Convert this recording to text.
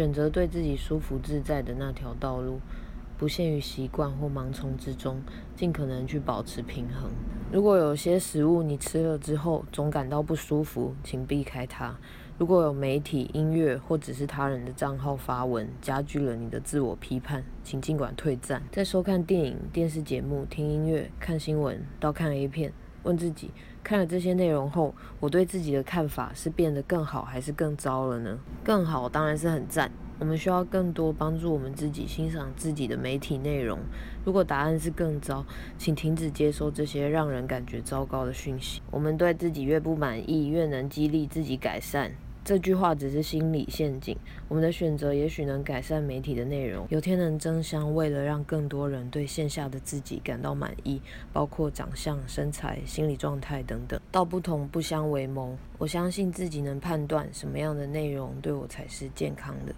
选择对自己舒服自在的那条道路，不限于习惯或盲从之中，尽可能去保持平衡。如果有些食物你吃了之后总感到不舒服，请避开它。如果有媒体、音乐或只是他人的账号发文，加剧了你的自我批判，请尽管退赞。在收看电影、电视节目、听音乐、看新闻到看 A 片，问自己：看了这些内容后，我对自己的看法是变得更好还是更糟了呢？更好当然是很赞。我们需要更多帮助我们自己欣赏自己的媒体内容。如果答案是更糟，请停止接收这些让人感觉糟糕的讯息。我们对自己越不满意，越能激励自己改善。这句话只是心理陷阱。我们的选择也许能改善媒体的内容，有天能争相，为了让更多人对线下的自己感到满意，包括长相、身材、心理状态等等。道不同不相为谋。我相信自己能判断什么样的内容对我才是健康的。